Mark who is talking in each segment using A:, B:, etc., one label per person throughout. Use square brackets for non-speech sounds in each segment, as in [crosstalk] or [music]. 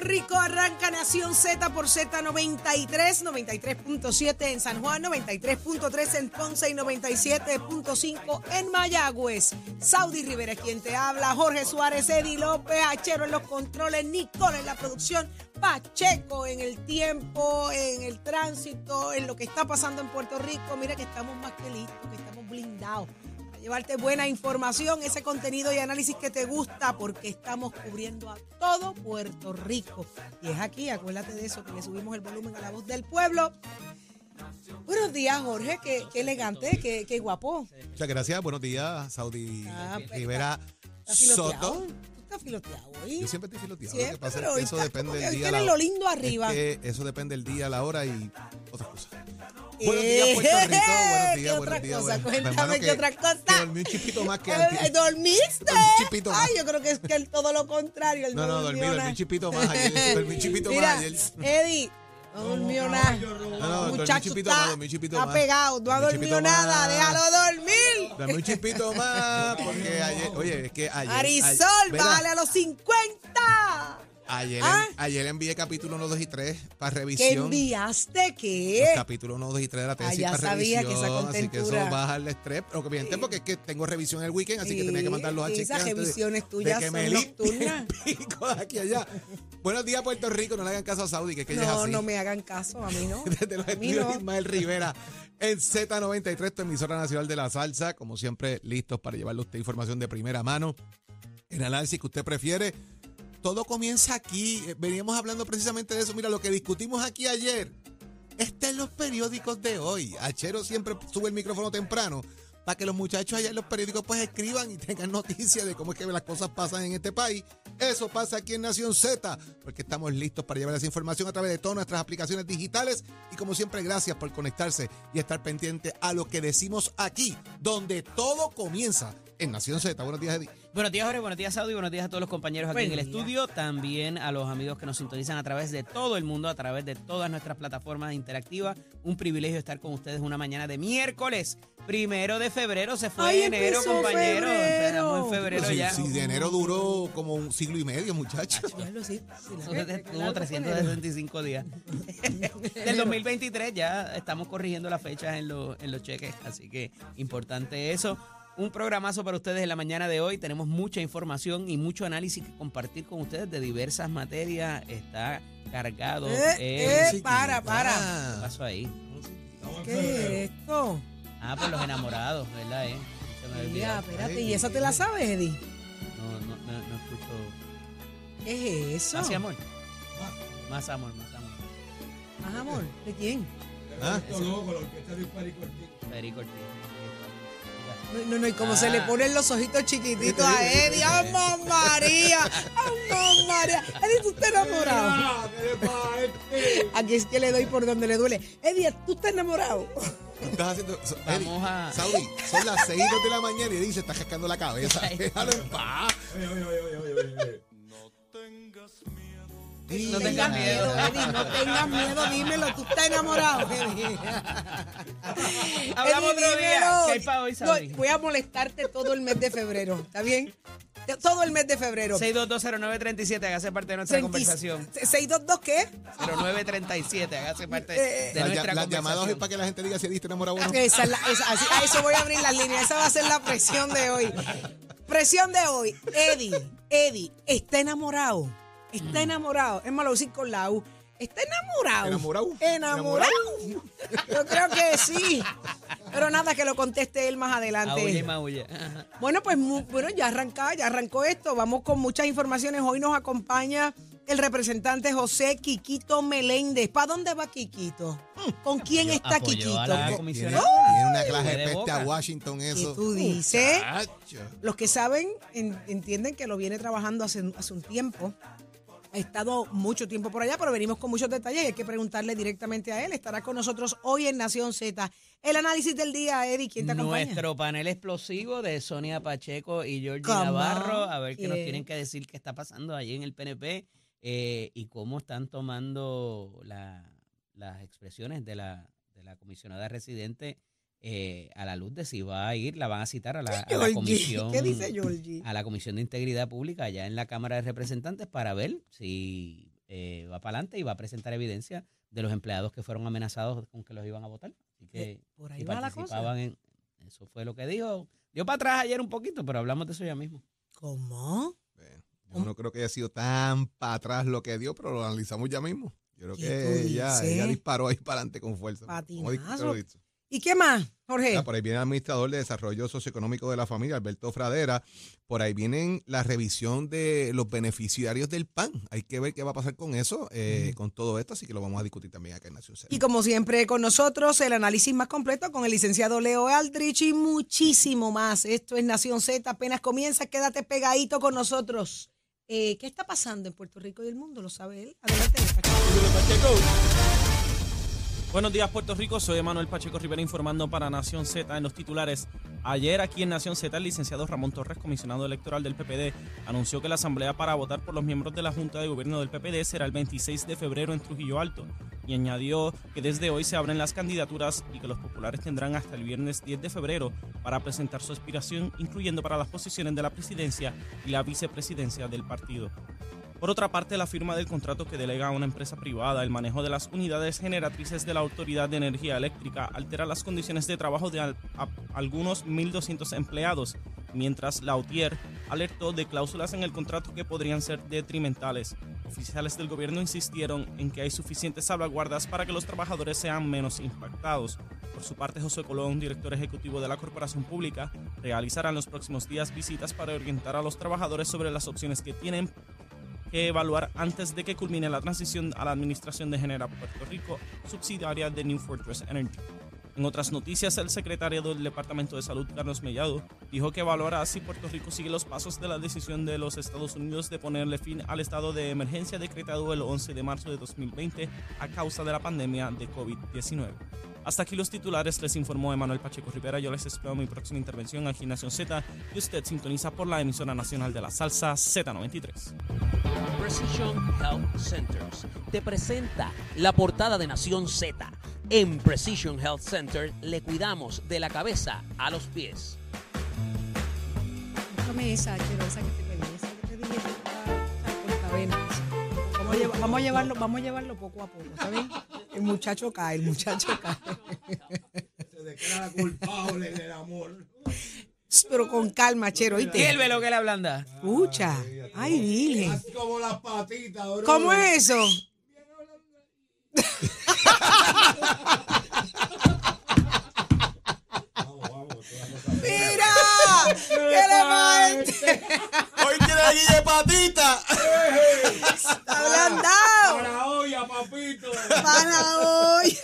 A: Rico. Arranca Nación Z por Z93, 93.7 en San Juan, 93.3 en Ponce y 97.5 en Mayagüez. Saudi Rivera es quien te habla. Jorge Suárez, Eddie López, Achero en los controles, Nicole en la producción, Pacheco en el tiempo, en el tránsito, en lo que está pasando en Puerto Rico. Mira que estamos más que listos, que estamos blindados llevarte buena información, ese contenido y análisis que te gusta, porque estamos cubriendo a todo Puerto Rico. Y es aquí, acuérdate de eso, que le subimos el volumen a la voz del pueblo. Buenos días, Jorge, qué, qué elegante, qué, qué guapo.
B: Muchas gracias, buenos días, Saudi
A: Ah, pues,
B: Rivera. Soto.
A: ¿Tú estás filoteado hoy?
B: Yo siempre estoy filoteado.
A: Siempre,
B: lo que pasa
A: pero
B: es que
A: hoy
B: eso depende del día. la-
A: lo lindo arriba.
B: Es que eso depende del día, la hora y otras cosas.
A: Eh,
B: Buenos días, Puerto Rico. Buenos
A: ¿qué
B: días,
A: otra
B: buenos días.
A: cosa?
B: buenos-
A: Cuéntame, ¿qué otra cosa?
B: que dormí un chipito más que
A: Eh,
B: antes.
A: ¿Dormiste?
B: Un chipito más.
A: Ay, yo creo que es que el- todo lo contrario.
B: No, no, dormí, un chipito más ayer. Dormí un chipito
A: Mira,
B: más ayer.
A: Eddie, no durmió nada.
B: No, no,
A: Muchacho está,
B: más,
A: está pegado, no ha dormido nada,
B: más.
A: déjalo dormir.
B: Dame un chipito más, porque ayer, oye, es que ayer.
A: Marisol,
B: ayer-
A: a los 50.
B: Ayer,
A: ¿Ah?
B: ayer envié capítulo 1, 2 y 3 para
A: ¿Qué
B: revisión.
A: enviaste?
B: Los
A: ¿Qué?
B: capítulos 1, 2 y 3 de la
A: Ah,
B: tesis
A: ya
B: para
A: sabía que
B: revisión.
A: esa
B: así que eso
A: contentura-
B: baja el estrés. Lo que bien entiendo porque es que tengo revisión el weekend, así que tenía que mandarlos a
A: Sí,
B: chequear.
A: esas revisiones tuyas
B: que
A: son nocturnas.
B: pico de aquí a allá. Buenos días, Puerto Rico. No le hagan caso a Saudi, que, es que ella es
A: No,
B: así.
A: no me hagan caso, a mí no. [laughs]
B: Desde los
A: A
B: estudios
A: no.
B: de Ismael Rivera en Z93, tu emisora nacional de la salsa. Como siempre, listos para llevarle a usted información de primera mano. El análisis que usted prefiere. Todo comienza aquí. Eh, Veníamos hablando precisamente de eso. Mira, lo que discutimos aquí ayer está en los periódicos de hoy. Achero siempre sube el micrófono temprano para que los muchachos allá en los periódicos pues escriban y tengan noticias de cómo es que las cosas pasan en este país. Eso pasa aquí en Nación Z, porque estamos listos para llevar esa información a través de todas nuestras aplicaciones digitales. Y como siempre, gracias por conectarse y estar pendiente a lo que decimos aquí, donde todo comienza en Nación Z. Buenos días, Eddie.
C: Buenos días, Jorge. Buenos días, Saudi. Buenos días a todos los compañeros aquí en el
A: día.
C: estudio. También a los amigos que nos sintonizan a través de todo el mundo, a través de todas nuestras plataformas interactivas. Un privilegio estar con ustedes una mañana de miércoles, primero de febrero. Se fue
A: Ay,
C: enero, compañero.
A: febrero.
C: En febrero
B: si,
C: ya.
B: si de enero duró como un siglo y medio, muchachos.
A: Lo sé.
C: Tuvo 365 días. [laughs] Del 2023 ya estamos corrigiendo las fechas en, los- en los cheques, así que importante eso. Un programazo para ustedes en la mañana de hoy. Tenemos mucha información y mucho análisis que compartir con ustedes de diversas materias. Está cargado.
A: Eh,
C: el-
A: eh, para, para.
C: ¿Qué
B: Ah,
C: pasó ahí?
A: ¿Qué es esto?
C: Ah, por los enamorados, ¿verdad? Eh? Se me había
A: Ya,
C: olvidado.
A: espérate, ¿y esa te la sabes, Eddie?
C: No, no, no, no escucho.
A: ¿Qué es eso?
C: Más amor. Más amor, más amor.
A: Más amor, ¿de quién?
B: ¿Ah?
C: Perico Ortiz.
A: No, no, y como se le
C: Ah.
A: ponen los ojitos chiquititos a Eddie. ¡Amor María! ¡Amor María! Eddie, tú estás enamorado. Aquí es que le doy por donde le duele. Eddie, tú estás enamorado.
B: Estás haciendo. Eddie,
C: Vamos a-
B: Saudi, son las 6 de la mañana y Eddie se está cascando la cabeza. Déjalo en paz.
C: No
A: tengas miedo,
C: miedo.
A: Eddie, no tengas miedo, dímelo, tú estás enamorado, [laughs] [laughs] Eddie.
C: Hablamos
A: Eddie,
C: otro día. ¿Qué hay para hoy,
A: No, voy a molestarte todo el mes de febrero, ¿está bien? Todo el mes de febrero.
C: 6220937, hágase parte de nuestra
A: 30
C: conversación.
A: ¿622 qué?
C: 0937, hágase parte
A: Eh,
C: de nuestra
B: las llamadas hoy
C: conversación.
B: para que la gente diga si Eddie está enamorado o no.
A: Esa es la- esa- así- a eso voy a abrir las líneas. Esa va a ser la presión de hoy. Presión de hoy. Eddie, Eddie, está enamorado. Está enamorado. Es malo decir con la U. Está enamorado.
B: ¿Enamorado?
A: Enamorado. Yo creo que sí. Pero nada, que lo conteste él más adelante.
C: Aulle y maulle.
A: Bueno, pues mu- bueno, ya arrancaba, ya arrancó esto. Vamos con muchas informaciones. Hoy nos acompaña el representante José Quiquito Meléndez. ¿Para dónde va Quiquito? ¿Con quién está
C: Apoyó
A: Quiquito?
C: a la
B: Tiene,
C: comisionada.
B: tiene una clase
C: De
B: de peste
C: boca.
B: a Washington,
A: ¿Qué
B: eso.
A: tú dices?
B: Muchacho.
A: Los que saben en- entienden que lo viene trabajando hace, hace un tiempo. Ha estado mucho tiempo por allá, pero venimos con muchos detalles y hay que preguntarle directamente a él. Estará con nosotros hoy en Nación Z. El análisis del día, Eddie, ¿quién te acompaña?
C: Nuestro panel explosivo de Sonia Pacheco y Georgie
A: Come
C: Navarro, a ver qué nos tienen que decir qué está pasando allí en el PNP eh, y cómo están tomando la- las expresiones de la, de la comisionada residente eh, a la luz de si va a ir, la van a citar a la, a la comisión.
A: ¿Qué dice Georgie?
C: a la Comisión de Integridad Pública allá en la Cámara de Representantes para ver si eh, va para adelante y va a presentar evidencia de los empleados que fueron amenazados con que los iban a votar. Así que
A: Por ahí
C: si
A: va la
C: participaban
A: cosa.
C: en... Eso fue lo que dijo. Dio para atrás ayer un poquito, pero hablamos de eso ya mismo.
A: ¿Cómo?
B: Bueno, yo no creo que haya sido tan para atrás lo que dio, pero lo analizamos ya mismo. Yo creo
A: ¿Qué
B: que ella, ella disparó ahí para adelante con fuerza. Como
A: Patinazo.
B: lo he dicho.
A: ¿Y qué más, Jorge?
B: Ah, por ahí viene el administrador de Desarrollo Socioeconómico de la Familia, Alberto Fradera. Por ahí vienen la revisión de los beneficiarios del PAN. Hay que ver qué va a pasar con eso, eh, con todo esto, así que lo vamos a discutir también acá en Nación Z.
A: Y como siempre con nosotros, el análisis más completo con el licenciado Leo Aldrich y muchísimo más. Esto es Nación Z, apenas comienza, quédate pegadito con nosotros. Eh, ¿Qué está pasando en Puerto Rico y el mundo? Lo sabe él. Adelante.
D: Buenos días, Puerto Rico. Soy Emanuel Pacheco Rivera informando para Nación Z en los titulares. Ayer aquí en Nación Z, el licenciado Ramón Torres, comisionado electoral del PPD, anunció que la asamblea para votar por los miembros de la Junta de Gobierno del PPD será el 26 de febrero en Trujillo Alto. Y añadió que desde hoy se abren las candidaturas y que los populares tendrán hasta el viernes 10 de febrero para presentar su aspiración, incluyendo para las posiciones de la presidencia y la vicepresidencia del partido. Por otra parte, la firma del contrato que delega a una empresa privada el manejo de las unidades generatrices de la Autoridad de Energía Eléctrica altera las condiciones de trabajo de al- algunos 1.200 empleados, mientras la UTIER alertó de cláusulas en el contrato que podrían ser detrimentales. Oficiales del gobierno insistieron en que hay suficientes salvaguardas para que los trabajadores sean menos impactados. Por su parte, José Colón, director ejecutivo de la Corporación Pública, realizará en los próximos días visitas para orientar a los trabajadores sobre las opciones que tienen evaluar antes de que culmine la transición a la administración de Genera Puerto Rico, subsidiaria de New Fortress Energy. En otras noticias, el secretario del Departamento de Salud, Carlos Mellado, dijo que evaluará si Puerto Rico sigue los pasos de la decisión de los Estados Unidos de ponerle fin al estado de emergencia decretado el 11 de marzo de 2020 a causa de la pandemia de COVID-19. Hasta aquí los titulares, les informó Emanuel Pacheco Rivera. Yo les espero mi próxima intervención aquí en Nación Z y usted sintoniza por la emisora nacional de la salsa Z93.
E: Precision Health Centers te presenta la portada de Nación Z. En Precision Health Center le cuidamos de la cabeza a los pies.
A: Búscame esa, Chero, esa que te pedí, esa que te dije. esa cortavenas. Vamos a, llevar- vamos a llevarlo, vamos a llevarlo poco a poco, ¿está bien? El muchacho cae, el muchacho cae.
B: Se declara culpable del amor.
A: Pero con calma, Chero,
C: ¿Y
A: ¿oíste?
C: el velo que le ablanda?
A: Escucha. Ay, Virgen.
B: como las patitas, bro.
A: ¿Cómo es eso? [laughs] ¡Mira! ¿Qué le va [laughs]
B: tiene guille patita. [laughs]
A: ¡Está ablandado!
B: la olla, papito.
A: ¡Para hoy!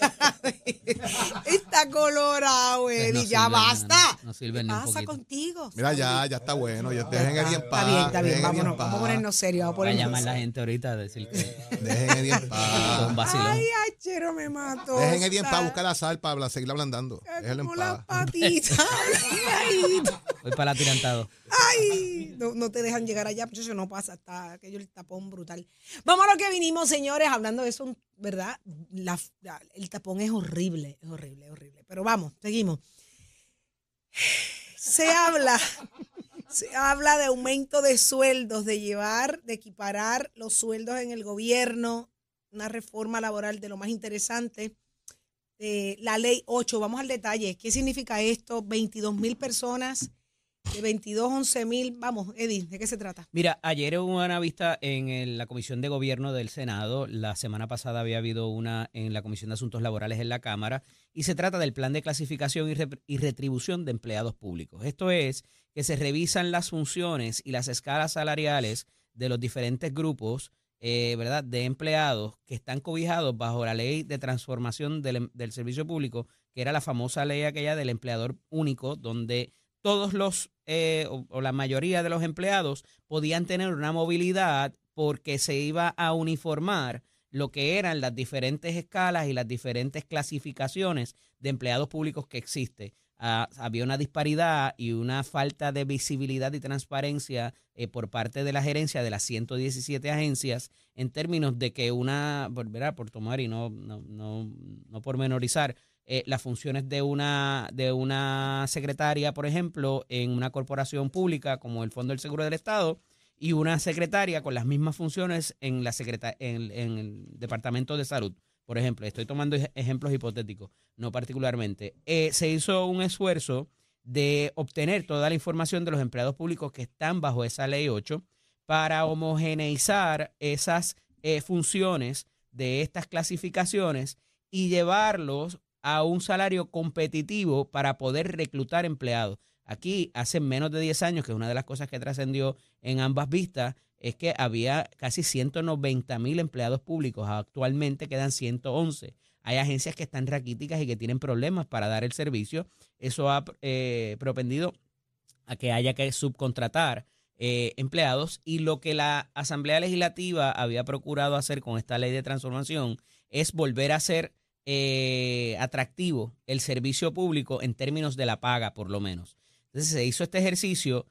A: Está colorado, Eddie.
C: Pues no
A: ya
C: sirve,
A: basta.
C: no, no sirve
A: ¿Qué
C: ni
A: pasa
C: poquito.
A: contigo?
B: Mira, ya, ya está bueno. Ya dejen Eddie en
A: Está
B: paz.
A: bien, está bien.
B: dejen a Eddie en
A: Vámonos, vamos a ponernos serios. Vamos a
C: Va a
A: ponernos
C: llamar la
A: serios.
C: gente ahorita a decir que
B: Dejen a Eddie en paz. [laughs]
A: Ay, ay, Chero me mató.
B: Dejen a Eddie en paz. Busca la sal para seguirla ablandando. Déjenlo en
A: Como la
B: paz.
A: patita. [laughs] Ay,
C: Voy para el atirantado.
A: Ay, no, no te dejan llegar allá, pues eso no pasa, está aquello el tapón brutal. Vamos a lo que vinimos, señores, hablando de eso, ¿verdad? El tapón es horrible, es horrible, es horrible. Pero vamos, seguimos. Se habla, se habla de aumento de sueldos, de llevar, de equiparar los sueldos en el gobierno, una reforma laboral de lo más interesante. Eh, la ley 8, vamos al detalle. ¿Qué significa esto? 22 mil personas de 22 a 11 mil. Vamos, Eddie, ¿de qué se trata?
C: Mira, ayer hubo una vista en la Comisión de Gobierno del Senado. La semana pasada había habido una en la Comisión de Asuntos Laborales en la Cámara. Y se trata del plan de clasificación y, re- y retribución de empleados públicos. Esto es que se revisan las funciones y las escalas salariales de los diferentes grupos, eh, ¿verdad?, de empleados que están cobijados bajo la ley de transformación del servicio público, que era la famosa ley aquella del empleador único, donde todos los, eh, o, o la mayoría de los empleados podían tener una movilidad porque se iba a uniformar lo que eran las diferentes escalas y las diferentes clasificaciones de empleados públicos que existe. Ah, había una disparidad y una falta de visibilidad y transparencia eh, por parte de la gerencia de las 117 agencias en términos de que una, por, ¿verdad? por tomar y no, no, no, no pormenorizar, eh, las funciones de una, de una secretaria, por ejemplo, en una corporación pública como el Fondo del Seguro del Estado, y una secretaria con las mismas funciones en, la en, en el Departamento de Salud. Por ejemplo, estoy tomando ejemplos hipotéticos, no particularmente. Eh, se hizo un esfuerzo de obtener toda la información de los empleados públicos que están bajo esa ley 8 para homogeneizar esas eh, funciones de estas clasificaciones y llevarlos a un salario competitivo para poder reclutar empleados. Aquí, hace menos de 10 años, que es una de las cosas que trascendió en ambas vistas, es que había casi 190 mil empleados públicos. Actualmente quedan 111. Hay agencias que están raquíticas y que tienen problemas para dar el servicio. Eso ha eh, propendido a que haya que subcontratar eh, empleados. Y lo que la Asamblea Legislativa había procurado hacer con esta ley de transformación es volver a ser eh, atractivo el servicio público en términos de la paga, por lo menos. Entonces se hizo este ejercicio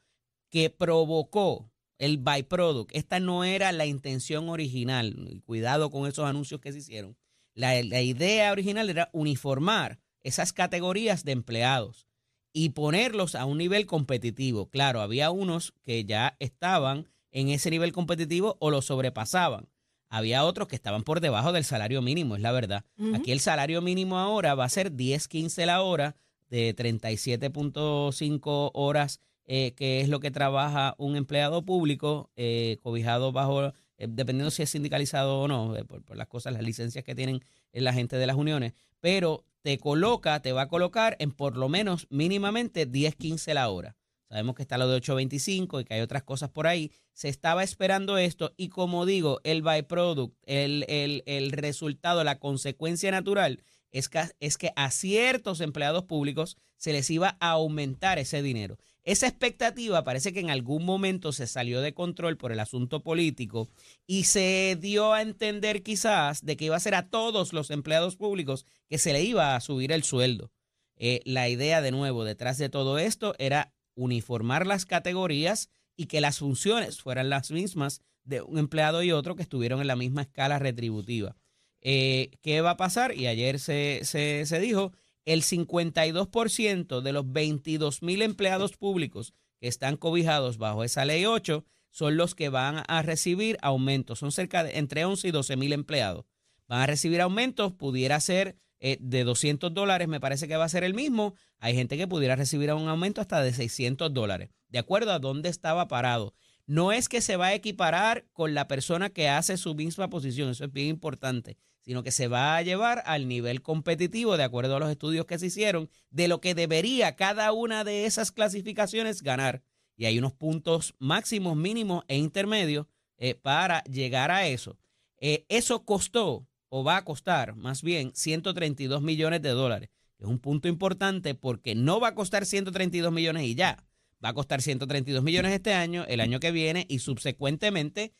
C: que provocó el byproduct. Esta no era la intención original. Cuidado con esos anuncios que se hicieron. La, idea original era uniformar esas categorías de empleados y ponerlos a un nivel competitivo. Claro, había unos que ya estaban en ese nivel competitivo o lo sobrepasaban. Había otros que estaban por debajo del salario mínimo, es la verdad. Aquí el salario mínimo ahora va a ser 10, 15 la hora de 37.5 horas, eh, que es lo que trabaja un empleado público eh, cobijado bajo, eh, dependiendo si es sindicalizado o no, por, las cosas, las licencias que tienen la gente de las uniones, pero te coloca, te va a colocar en por lo menos mínimamente 10, 15 la hora. Sabemos que está lo de 8.25 y que hay otras cosas por ahí. Se estaba esperando esto y como digo, el byproduct, el, el, el resultado, la consecuencia natural es que, es que a ciertos empleados públicos se les iba a aumentar ese dinero. Esa expectativa parece que en algún momento se salió de control por el asunto político y se dio a entender quizás de que iba a ser a todos los empleados públicos que se le iba a subir el sueldo. Eh, la idea de nuevo detrás de todo esto era uniformar las categorías y que las funciones fueran las mismas de un empleado y otro que estuvieron en la misma escala retributiva. Eh, ¿Qué va a pasar? Y ayer se, se, dijo, el 52% de los 22 mil empleados públicos que están cobijados bajo esa ley 8 son los que van a recibir aumentos. Son cerca de entre 11 y 12 mil empleados. Van a recibir aumentos, pudiera ser eh, de 200 dólares, me parece que va a ser el mismo. Hay gente que pudiera recibir un aumento hasta de 600 dólares, de acuerdo a dónde estaba parado. No es que se va a equiparar con la persona que hace su misma posición, eso es bien importante sino que se va a llevar al nivel competitivo, de acuerdo a los estudios que se hicieron, de lo que debería cada una de esas clasificaciones ganar. Y hay unos puntos máximos, mínimos e intermedios eh, para llegar a eso. Eh, eso costó, o va a costar más bien, 132 millones de dólares. Es un punto importante porque no va a costar 132 millones y ya. Va a costar 132 millones este año, el año que viene y subsecuentemente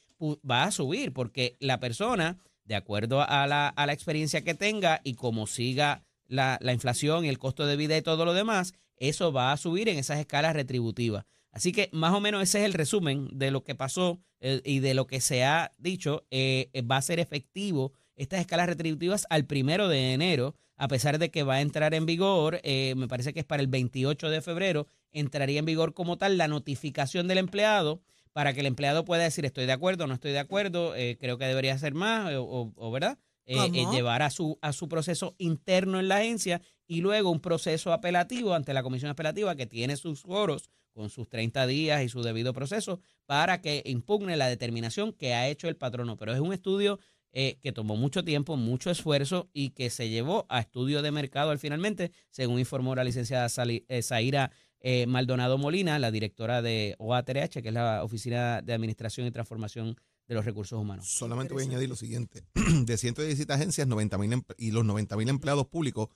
C: va a subir porque la persona de acuerdo a la, a la experiencia que tenga y como siga la, inflación y el costo de vida y todo lo demás, eso va a subir en esas escalas retributivas. Así que más o menos ese es el resumen de lo que pasó eh, y de lo que se ha dicho. Eh, va a ser efectivo estas escalas retributivas al primero de enero, a pesar de que va a entrar en vigor, eh, me parece que es para el 28 de febrero, entraría en vigor como tal la notificación del empleado para que el empleado pueda decir estoy de acuerdo, no estoy de acuerdo, eh, creo que debería ser más, o, verdad, eh, eh, llevar a su, a su proceso interno en la agencia y luego un proceso apelativo ante la comisión apelativa que tiene sus foros con sus 30 días y su debido proceso para que impugne la determinación que ha hecho el patrono. Pero es un estudio que tomó mucho tiempo, mucho esfuerzo y que se llevó a estudio de mercado al finalmente, según informó la licenciada Zaira eh, Maldonado Molina, la directora de OATRH, que es la Oficina de Administración y Transformación de los Recursos Humanos.
B: Solamente voy a añadir lo siguiente. [clears throat] De 117 agencias 90 y los 90 mil empleados públicos,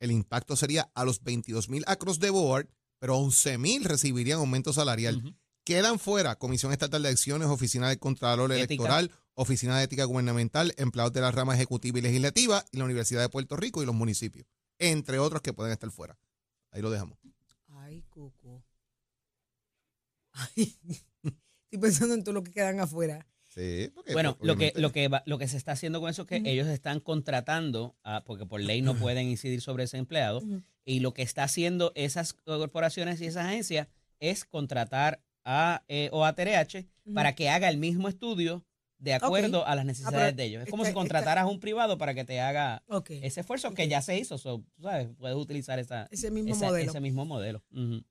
B: el impacto sería a los 22 mil across the board, pero 11 mil recibirían aumento salarial. Quedan fuera Comisión Estatal de Elecciones, Oficina del Contralor
C: Ética.
B: Oficina de Ética Gubernamental, empleados de la rama ejecutiva y legislativa y la Universidad de Puerto Rico y los municipios, entre otros que pueden estar fuera. Ahí lo dejamos.
A: Ay, Cuco. Ay, [laughs] estoy pensando en todo lo que quedan afuera.
B: Sí, porque,
C: Bueno,
B: pues,
C: lo que, lo, que va- lo que se está haciendo con eso es que ellos están contratando, a- porque por ley no pueden incidir sobre ese empleado, y lo que está haciendo esas corporaciones y esas agencias es contratar a eh, OATRH
A: Ujú.
C: para que haga el mismo estudio de acuerdo a las necesidades
A: pero
C: de ellos. Es como
A: está-
C: si contrataras a un privado para que te haga ese esfuerzo que ya se hizo. so, tú ¿sabes? Puedes utilizar esa,
A: Ese mismo
C: esa-
A: modelo.
C: ese mismo modelo. Ujú.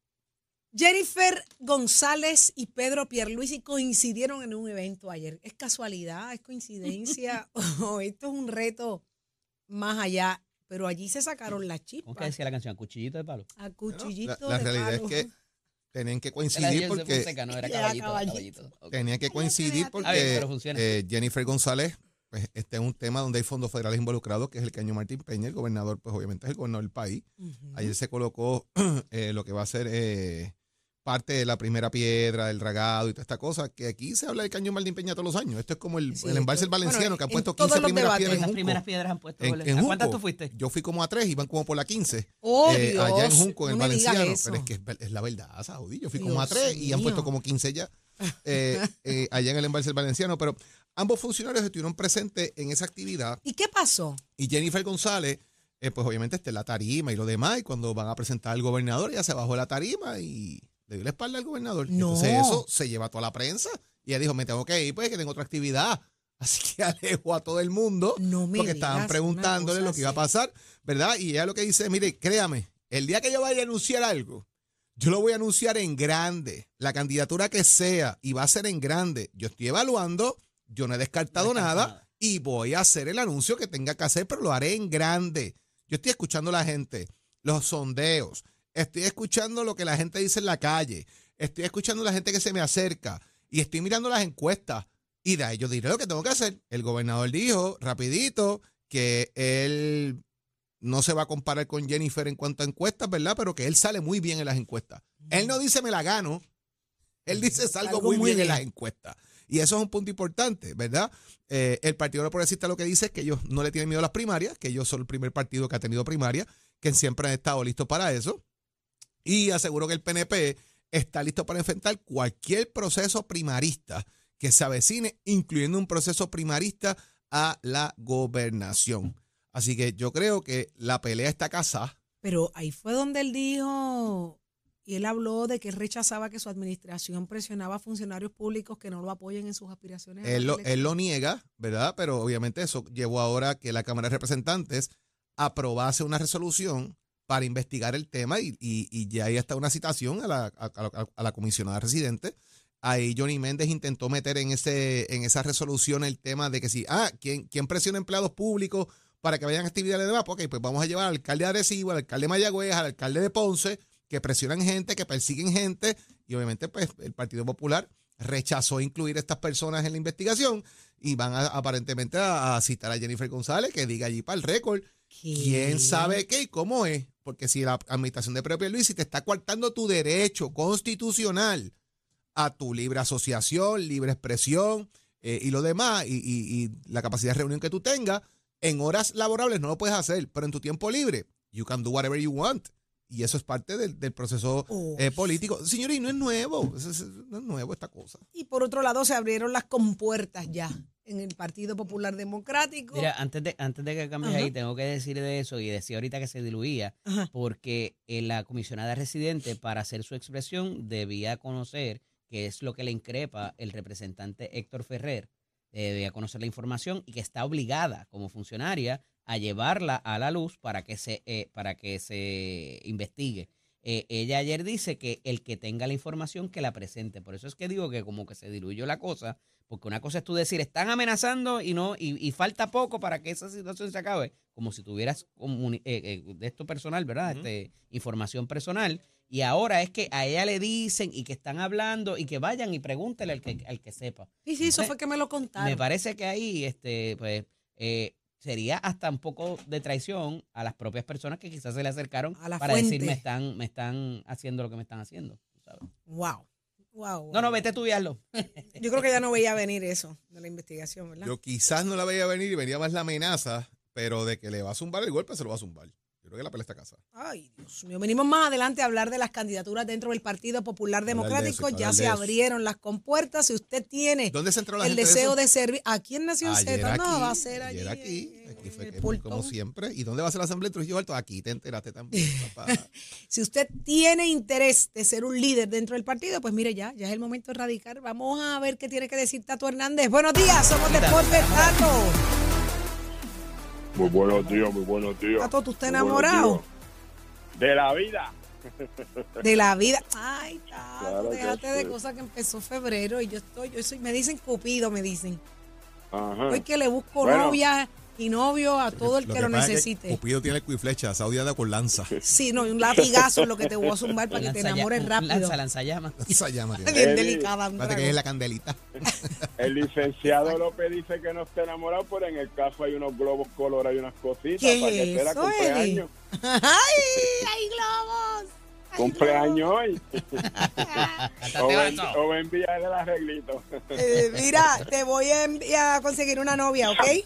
A: Jennifer González y Pedro Pierluisi coincidieron en un evento ayer. ¿Es casualidad? ¿Es coincidencia? [laughs] [laughs] ¿O esto es un reto más allá? Pero allí se sacaron las
C: ¿Cómo que
A: chispas.
C: decía la canción? Cuchillito de palo.
A: A
B: Bueno,
A: cuchillito
B: la, la
A: de
B: realidad
A: palo.
B: es que tenían que coincidir porque
C: Fonseca, no era
A: Era
C: caballito.
A: caballito.
C: caballito. Ok.
B: tenían que coincidir porque eh, Jennifer González, pues este es un tema donde hay fondos federales involucrados, que es el caño Martín Peña, el gobernador, pues obviamente es el gobernador del país.
A: Ujú.
B: Ayer se colocó [clears throat] eh, lo que va a ser eh, parte de la primera piedra, del dragado y toda esta cosa, que aquí se habla del caño Martín Peña todos los años. Esto es como el,
A: Sí,
B: el embalse del Valenciano,
A: bueno,
B: que han
A: en
B: puesto
A: todos
B: 15
A: los
B: primeras piedras en Junco.
C: primeras piedras han puesto.
B: En-
C: goles.
B: en
C: ¿A cuántas tú fuiste?
B: Yo fui como a tres, iban como por la 15.
A: ¡Oh,
B: eh,
A: Dios!
B: allá en Junco, en
A: no
B: el Valenciano. Pero es que es, la verdad, Saudi. Yo fui
A: Dios
B: como a tres y han puesto como 15 ya. eh, eh, allá en el embalse del Valenciano. Pero ambos funcionarios estuvieron presentes en esa actividad.
A: ¿Y qué pasó?
B: Y Jennifer González, eh, pues obviamente está en la tarima y lo demás. Y cuando van a presentar al gobernador, ella se bajó la tarima y le dio la espalda al gobernador.
A: No.
B: Entonces eso se lleva a toda la prensa. Y ella dijo, me tengo que ir, pues que tengo otra actividad. [laughs] Así que alejo a todo el mundo.
A: No me
B: porque estaban preguntándole lo que iba a pasar, ¿verdad? Y ella lo que dice, mire, créame, el día que yo vaya a anunciar algo, yo lo voy a anunciar en grande, la candidatura que sea, y va a ser en grande. Yo estoy evaluando, yo no he descartado
C: No descarto
B: nada,
C: nada.
B: y voy a hacer el anuncio que tenga que hacer, pero lo haré en grande. Yo estoy escuchando a la gente, los sondeos, estoy escuchando lo que la gente dice en la calle, estoy escuchando a la gente que se me acerca, y estoy mirando las encuestas. Y de ahí yo diré lo que tengo que hacer. El gobernador dijo rapidito que él no se va a comparar con Jennifer en cuanto a encuestas, ¿verdad? Pero que él sale muy bien en las encuestas. Él no dice me la gano. Él dice salgo muy,
A: muy
B: bien, en las encuestas. Y eso es un punto importante, ¿verdad? Eh, el Partido No Progresista lo que dice es que ellos no le tienen miedo a las primarias, que ellos son el primer partido que ha tenido primarias, que siempre han estado listos para eso. Y aseguro que el PNP está listo para enfrentar cualquier proceso primarista que se avecine, incluyendo un proceso primarista a la gobernación. Así que yo creo que la pelea está casada.
A: Pero ahí fue donde él dijo, y él habló de que él rechazaba que su administración presionaba a funcionarios públicos que no lo apoyen en sus aspiraciones.
B: Él lo, él lo niega, ¿verdad? Pero obviamente eso llevó ahora que la Cámara de Representantes aprobase una resolución para investigar el tema y, y- y ya ahí está una citación a la, a, a- la comisionada residente. Ahí Johnny Méndez intentó meter en, ese, en esa resolución el tema de que si, ah, ¿quién, quién presiona empleados públicos para que vayan a actividades de demás? Ok, pues vamos a llevar al alcalde de Arecibo, al alcalde de Mayagüez, al alcalde de Ponce, que presionan gente, que persiguen gente, y obviamente pues el Partido Popular rechazó incluir a estas personas en la investigación y van aparentemente a, a citar a Jennifer González que diga allí para el récord quién sabe qué y cómo es, porque si la administración de Propio Luis te está coartando tu derecho constitucional a tu libre asociación, libre expresión eh, y lo demás, y, y- y la capacidad de reunión que tú tengas, en horas laborables no lo puedes hacer, pero en tu tiempo libre, you can do whatever you want. Y eso es parte del, del proceso
A: Oh.
B: eh, político. Señores, y no es nuevo, es- no es nuevo esta cosa.
A: Y por otro lado se abrieron las compuertas ya en el Partido Popular Democrático.
C: Mira, antes de, antes de que cambies
A: Ajá.
C: ahí, tengo que decir de eso y decía ahorita que se diluía,
A: Ajá.
C: porque eh, la comisionada residente, para hacer su expresión, debía conocer qué es lo que le increpa el representante Héctor Ferrer, eh, debía conocer la información y que está obligada como funcionaria a llevarla a la luz para que se, eh, para que se investigue. Eh, ella ayer dice que el que tenga la información que la presente. Por eso es que digo que como que se diluyó la cosa, porque una cosa es tú decir, están amenazando y no y, y falta poco para que esa situación se acabe, como si tuvieras eh, eh, de esto personal, ¿verdad? este, información personal. Y ahora es que a ella le dicen y que están hablando y que vayan y pregúntele al que, al que sepa.
A: Sí, sí, eso
C: Me-
A: fue que me lo contaron.
C: Me parece que ahí este, pues, eh, sería hasta un poco de traición a las propias personas que quizás se le acercaron
A: A la
C: para decir
A: fuente.
C: me están, me están haciendo lo que me están haciendo. ¿sabes?
A: Wow. Wow,
C: No, no, vete a estudiarlo. [laughs]
A: Yo creo que ya no veía venir eso de la investigación, ¿verdad?
B: Yo quizás no la veía venir y venía más la amenaza, pero de que le va a zumbar el golpe, se lo va a zumbar. Creo que la pelea está casa.
A: Ay, Dios mío. Venimos más adelante a hablar de las candidaturas dentro del Partido Popular
B: de
A: Democrático.
B: eso,
A: ya se
B: de eso.
A: abrieron las compuertas. Si usted tiene
B: ¿Dónde se entró la
A: el
B: gente de
A: deseo de, servir aquí en Nación
B: Ayer
A: Z, no,
B: aquí,
A: va a ser allí.
B: ayer aquí,
A: en-
B: aquí
A: en
B: fue que, como siempre. ¿Y dónde va a ser la asamblea en Trujillo Alto? Aquí te enteraste también, [laughs] papá.
A: Si usted tiene interés de ser un líder dentro del partido, pues mire ya, ya es el momento de radicar. Vamos a ver qué tiene que decir Tato Hernández. Buenos días, somos Deportes Tato.
F: Muy buenos días, muy buenos días.
A: Tato, ¿tú estás enamorado?
F: De la vida. [laughs]
A: De la vida. Ay, Tato,
F: Claro
A: déjate de
F: sí.
A: cosas que empezó febrero y yo estoy, yo soy, me dicen cupido, me dicen.
F: Ajá.
A: Hoy que le busco
F: Bueno.
A: novia y novio a todo el que lo,
B: pasa es
A: necesite.
B: Cupido tiene el cuiflecha, Saudi anda con lanza.
A: Sí, no, y un latigazo es lo que te voy a zumbar para que te enamores rápido.
C: Lanza, lanza llama.
B: Esa llama. tiene.
A: Bien
F: Eli,
A: delicada.
B: Fíjate que es la candelita. [laughs]
F: El licenciado López dice que no está enamorado, pero en el caso hay unos globos colorados y unas cositas
A: ¿Qué
F: para que
A: es
F: sea
A: eso,
F: cumpleaños. [laughs]
A: ¡Ay! ¡Hay globos!
F: Cumpleaños hoy. [laughs] o,
C: eso.
F: o enviar el arreglito.
A: Eh, mira, te voy a, a conseguir una novia, ¿ok?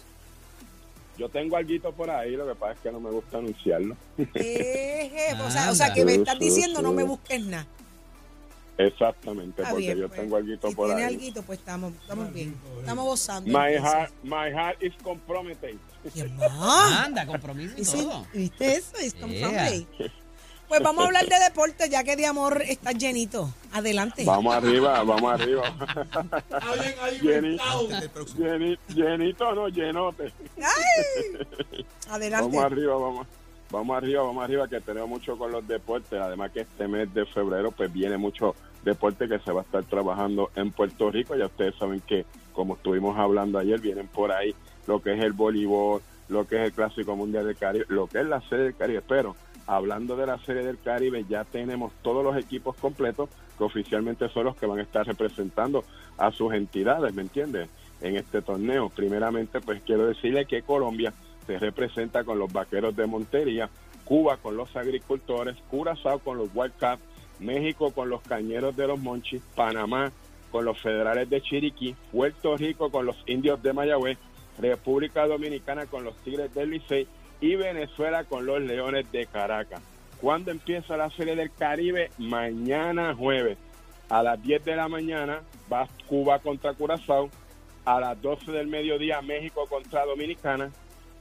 F: Yo tengo algo por ahí, lo que pasa es que no me gusta anunciarlo.
A: Eh, o, sea, o sea, que me estás diciendo no me busques nada.
F: Exactamente,
A: Está
F: porque
A: bien,
F: yo
A: pues.
F: tengo algo
A: Si
F: por
A: tiene
F: ahí.
A: alguito, pues estamos, estamos bien. Estamos gozando.
F: My
A: entonces.
F: heart, my heart is compromised.
A: ¿Quién más?
C: Anda, compromiso y todo.
A: ¿Viste eso? Es tan
C: Yeah.
A: Pues vamos a hablar de deporte, ya que de amor está llenito. Adelante.
F: Vamos arriba, vamos arriba. [laughs] Llenito, no, llenote.
A: ¡Ay! [laughs] Adelante.
F: Vamos arriba, vamos. Vamos arriba, vamos arriba, que tenemos mucho con los deportes. Además que este mes de febrero pues viene mucho deporte que se va a estar trabajando en Puerto Rico. Ya ustedes saben que, como estuvimos hablando ayer, vienen por ahí lo que es el voleibol, lo que es el Clásico Mundial del Caribe, lo que es la Serie del Caribe. Pero hablando de la Serie del Caribe, ya tenemos todos los equipos completos que oficialmente son los que van a estar representando a sus entidades, ¿me entiendes? En este torneo. Primeramente, pues quiero decirle que Colombia se representa con los vaqueros de Montería, Cuba con los agricultores, Curazao con los Wildcats, México con los cañeros de los Monchis, Panamá con los federales de Chiriquí, Puerto Rico con los indios de Mayagüez, República Dominicana con los tigres del Licey y Venezuela con los leones de Caracas. ¿Cuándo empieza la serie del Caribe? Mañana jueves. A las 10 de la mañana va Cuba contra Curazao. A las 12 del mediodía México contra Dominicana.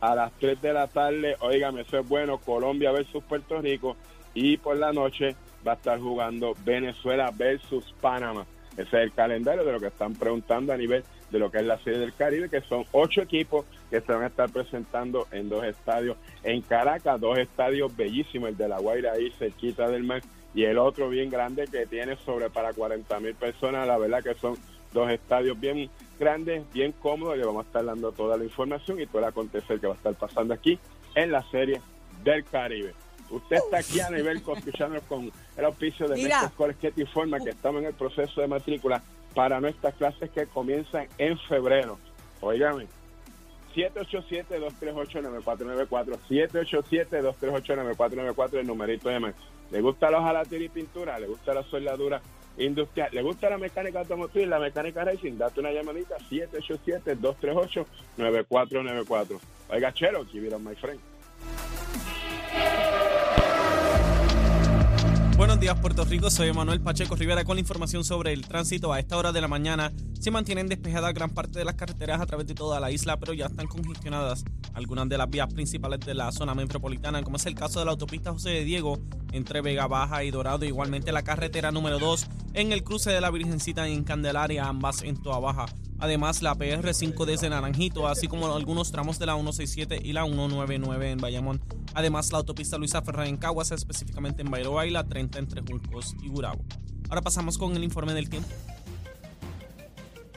F: A las 3 de la tarde, oígame, eso es bueno, Colombia versus Puerto Rico. Y por la noche va a estar jugando Venezuela versus Panamá. Ese es el calendario de lo que están preguntando a nivel de lo que es la Serie del Caribe, que son ocho equipos que se van a estar presentando en dos estadios en Caracas, dos estadios bellísimos, el de La Guaira ahí cerquita del mar y el otro bien grande que tiene sobre para 40 mil personas, la verdad que son dos estadios bien grandes, bien cómodos, le vamos a estar dando toda la información y todo el acontecer que va a estar pasando aquí en la Serie del Caribe. Usted está aquí a nivel [laughs] escuchando con el auspicio de. Mestre College que te informa que estamos en el proceso de matrícula para nuestras clases que comienzan en febrero. Óigame, 787-238-9494, 787-238-9494, el numerito de. ¿Le gusta la hojalatería y pintura? ¿Le gusta la soldadura industrial? ¿Le gusta la mecánica automotriz, la mecánica racing? Date una llamadita, 787-238-9494. Oiga, Chelo, give it on my friend.
D: Buenos días Puerto Rico, soy Manuel Pacheco Rivera con la información sobre el tránsito. A esta hora de la mañana se mantienen despejadas gran parte de las carreteras a través de toda la isla, pero ya están congestionadas algunas de las vías principales de la zona metropolitana, como es el caso de la autopista José de Diego entre Vega Baja y Dorado, igualmente la carretera número 2 en el cruce de la Virgencita en Candelaria, ambas en Toa Baja. Además, la PR5 desde Naranjito, así como algunos tramos de la 167 y la 199 en Bayamón. Además, la autopista Luisa Ferrer en Caguas, específicamente en Bayroa y la 30 entre Juncos y Gurabo. Ahora pasamos con el informe del tiempo.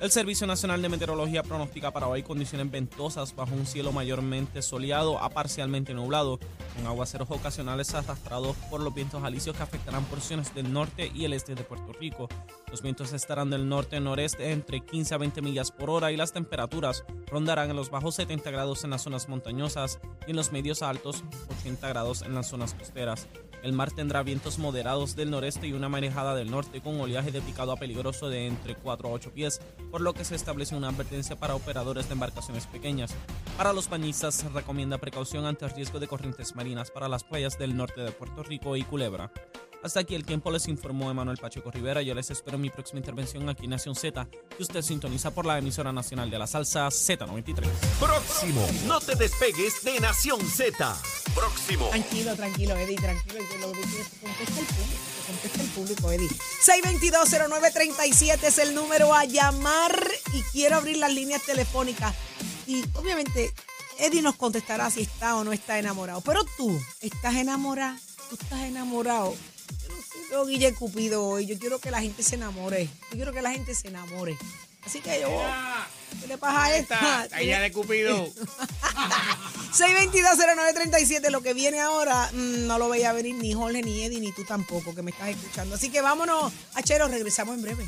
D: El Servicio Nacional de Meteorología pronostica para hoy condiciones ventosas bajo un cielo mayormente soleado a parcialmente nublado, con aguaceros ocasionales arrastrados por los vientos alisios que afectarán porciones del norte y el este de Puerto Rico. Los vientos estarán del norte-noreste entre 15 a 20 millas por hora y las temperaturas rondarán en los bajos 70 grados en las zonas montañosas y en los medios altos 80 grados en las zonas costeras. El mar tendrá vientos moderados del noreste y una marejada del norte con oleaje de picado a peligroso de entre 4 a 8 pies, por lo que se establece una advertencia para operadores de embarcaciones pequeñas. Para los bañistas se recomienda precaución ante el riesgo de corrientes marinas para las playas del norte de Puerto Rico y Culebra. Hasta aquí el tiempo les informó Emanuel Pacheco Rivera. Yo les espero en mi próxima intervención aquí en Nación Z, que usted sintoniza por la emisora nacional de la salsa Z93.
G: Próximo. No te despegues de Nación Z. Próximo.
A: Tranquilo, tranquilo, Eddie, tranquilo. Yo lo que quiero es que conteste el público. que Conteste el público, Eddie. 622-0937 es el número a llamar y quiero abrir las líneas telefónicas. Y obviamente, Eddie nos contestará si está o no está enamorado. Pero tú, ¿estás enamorada? ¿Tú estás enamorado? Yo Guille Cupido, hoy. Yo quiero que la gente se enamore. Yo quiero que la gente se enamore. Así que yo. ¿Qué le pasa a esta?
C: de Cupido. [laughs]
A: 6220937, lo que viene ahora mm, no lo veía venir ni Jorge, ni Eddie, ni tú tampoco, que me estás escuchando. Así que vámonos, Achero, regresamos en breve.